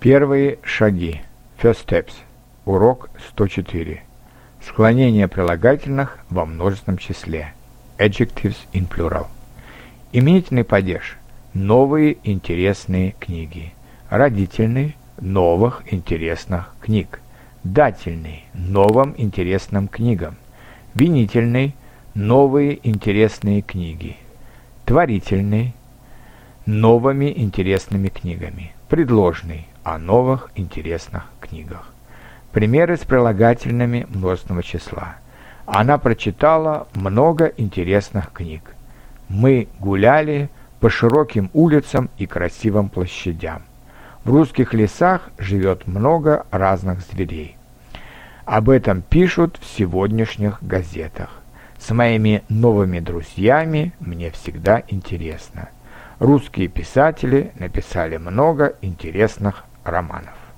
Первые шаги. First steps. Урок 104. Склонение прилагательных во множественном числе. Adjectives in plural. Именительный падеж. Новые интересные книги. Родительный. Новых интересных книг. Дательный. Новым интересным книгам. Винительный. Новые интересные книги. Творительный. Новыми интересными книгами. Предложный о новых интересных книгах. Примеры с прилагательными множественного числа. Она прочитала много интересных книг. Мы гуляли по широким улицам и красивым площадям. В русских лесах живет много разных зверей. Об этом пишут в сегодняшних газетах. С моими новыми друзьями мне всегда интересно. Русские писатели написали много интересных романов.